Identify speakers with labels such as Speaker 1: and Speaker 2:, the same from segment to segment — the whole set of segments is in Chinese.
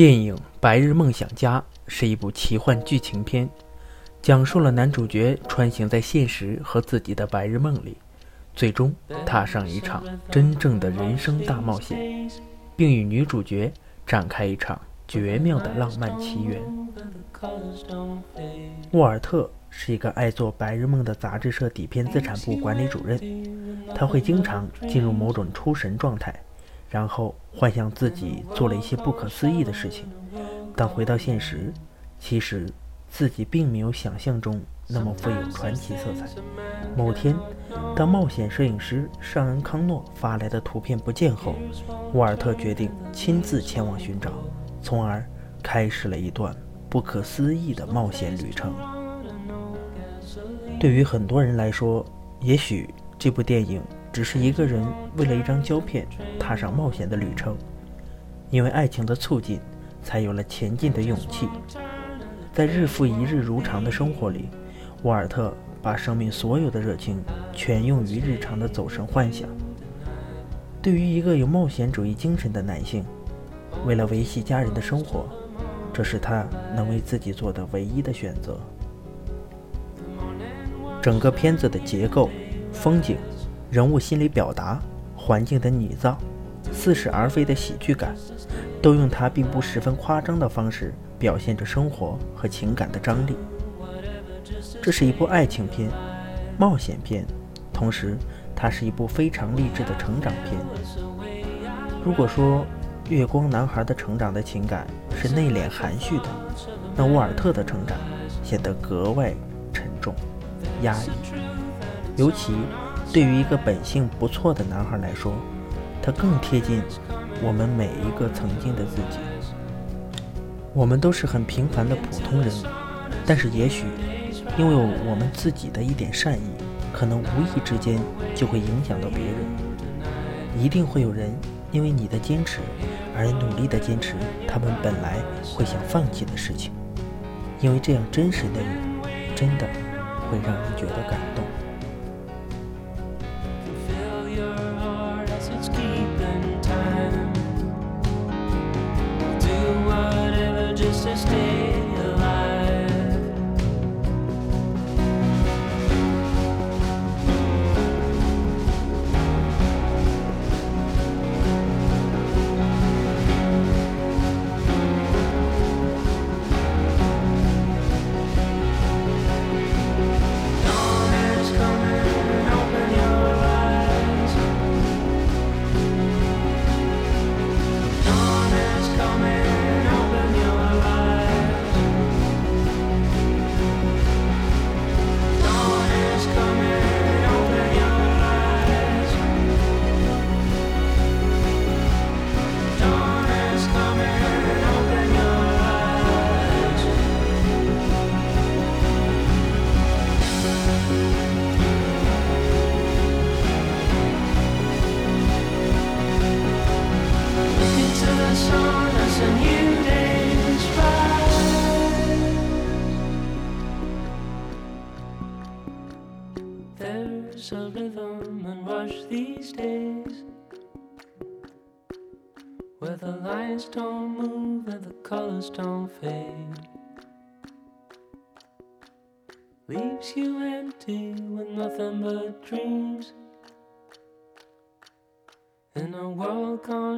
Speaker 1: 电影《白日梦想家》是一部奇幻剧情片，讲述了男主角穿行在现实和自己的白日梦里，最终踏上一场真正的人生大冒险，并与女主角展开一场绝妙的浪漫奇缘。沃尔特是一个爱做白日梦的杂志社底片资产部管理主任，他会经常进入某种出神状态。然后幻想自己做了一些不可思议的事情，但回到现实，其实自己并没有想象中那么富有传奇色彩。某天，当冒险摄影师尚恩·康诺发来的图片不见后，沃尔特决定亲自前往寻找，从而开始了一段不可思议的冒险旅程。对于很多人来说，也许这部电影。只是一个人为了一张胶片踏上冒险的旅程，因为爱情的促进，才有了前进的勇气。在日复一日如常的生活里，沃尔特把生命所有的热情全用于日常的走神幻想。对于一个有冒险主义精神的男性，为了维系家人的生活，这是他能为自己做的唯一的选择。整个片子的结构、风景。人物心理表达、环境的拟造、似是而非的喜剧感，都用他并不十分夸张的方式表现着生活和情感的张力。这是一部爱情片、冒险片，同时它是一部非常励志的成长片。如果说月光男孩的成长的情感是内敛含蓄的，那沃尔特的成长显得格外沉重、压抑，尤其。对于一个本性不错的男孩来说，他更贴近我们每一个曾经的自己。我们都是很平凡的普通人，但是也许因为我们自己的一点善意，可能无意之间就会影响到别人。一定会有人因为你的坚持而努力的坚持他们本来会想放弃的事情，因为这样真实的你，真的会让人觉得感动。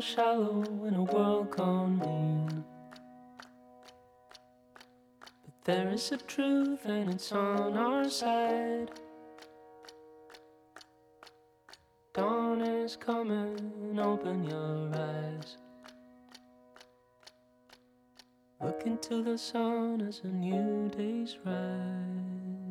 Speaker 1: Shallow In a world mean But there is a truth and it's on our side Dawn is coming, open your eyes. Look into the sun as a new day's rise.